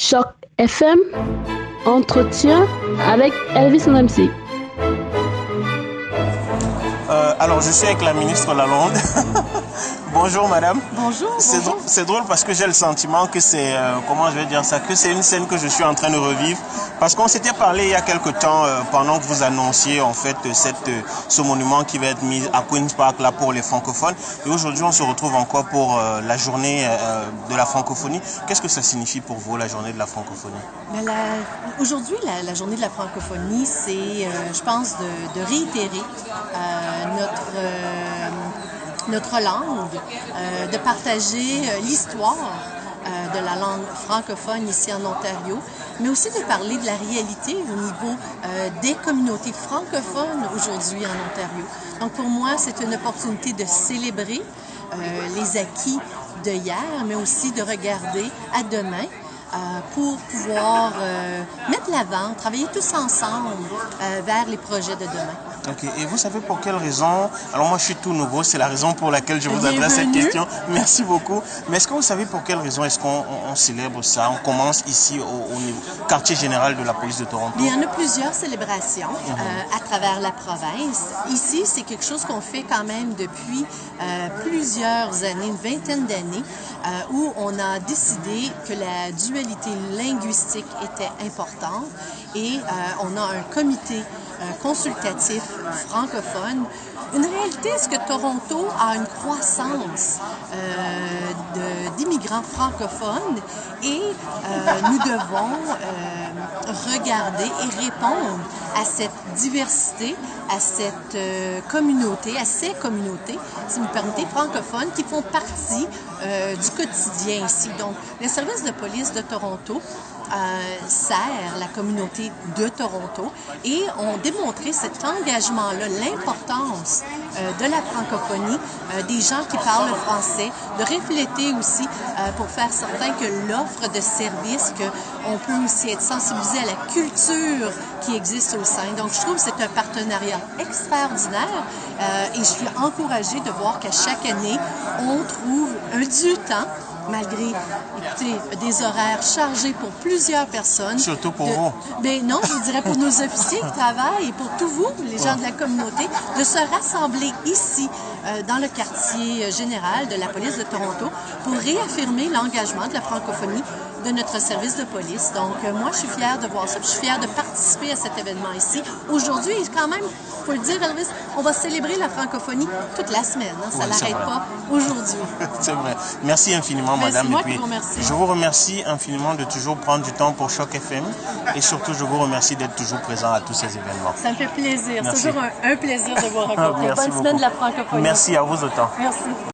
Choc FM, entretien avec Elvis MC. Euh, alors, je suis avec la ministre Lalonde. Bonjour madame. Bonjour. C'est drôle, parce que j'ai le sentiment que c'est, euh, comment je vais dire ça, que c'est une scène que je suis en train de revivre. Parce qu'on s'était parlé il y a quelque temps, euh, pendant que vous annonciez en fait cette, euh, ce monument qui va être mis à Queen's Park là pour les francophones. Et aujourd'hui, on se retrouve encore pour la journée de la francophonie? Qu'est-ce que ça signifie pour vous, la journée de la francophonie? Ben, Aujourd'hui, la, la journée de la francophonie, c'est, je pense, de, de réitérer notre, notre langue, euh, de partager euh, l'histoire euh, de la langue francophone ici en Ontario, mais aussi de parler de la réalité au niveau des communautés francophones aujourd'hui en Ontario. Donc pour moi, c'est une opportunité de célébrer les acquis de hier, mais aussi de regarder à demain pour pouvoir euh, mettre l'avant, travailler tous ensemble euh, vers les projets de demain. Ok, et vous savez pour quelle raison? Alors moi je suis tout nouveau, c'est la raison pour laquelle je vous adresse cette question. Merci beaucoup. Mais est-ce que vous savez pour quelle raison est-ce qu'on on- on célèbre ça? On commence ici au, au niveau quartier général de la police de Toronto. Il y en a plusieurs célébrations euh, à travers la province. Ici, c'est quelque chose qu'on fait quand même depuis euh, plusieurs années, une vingtaine d'années, euh, où on a décidé que la dualité linguistique était importante et euh, on a un comité euh, consultatif francophone. Une réalité, c'est que Toronto a une croissance euh, d'immigrants francophones? Et nous devons regarder et répondre à cette diversité, à cette euh, communauté, à ces communautés, si vous me permettez, francophones qui font partie euh, du quotidien ici. Donc, les services de police de Toronto euh, sert la communauté de Toronto et ont démontré cet engagement-là, l'importance euh, de la francophonie, des gens qui parlent français, de refléter aussi pour faire certain que l'offre de services, qu'on peut aussi être sensibilisé à la culture qui existe au sein. Donc, je trouve que c'est un partenariat extraordinaire euh, et je suis encouragée de voir qu'à chaque année, on trouve un du temps malgré écoutez, des horaires chargés pour plusieurs personnes. Surtout pour de- vous. Ben non, je dirais pour nos officiers qui travaillent et pour tous vous, les gens de la communauté, de se rassembler ici, dans le quartier euh, général de la police de Toronto, pour réaffirmer l'engagement de la francophonie de notre service de police. Donc, euh, moi, je suis fière de voir ça. Je suis fière de participer à cet événement ici. Aujourd'hui, quand même, faut le dire, Elvis, on va célébrer la francophonie toute la semaine. hein. Ça Ouais, c'est n'arrête vrai. pas aujourd'hui. C'est vrai. Merci infiniment, madame. moi Et qui puis, vous remercie. je vous remercie infiniment de toujours prendre du temps pour Choc FM. Et surtout, je vous remercie d'être toujours présent à tous ces événements. Ça me fait plaisir. C'est Merci. toujours un, un plaisir de vous rencontrer. Merci Bonne semaine de la francophonie. Merci à vous autant. Merci.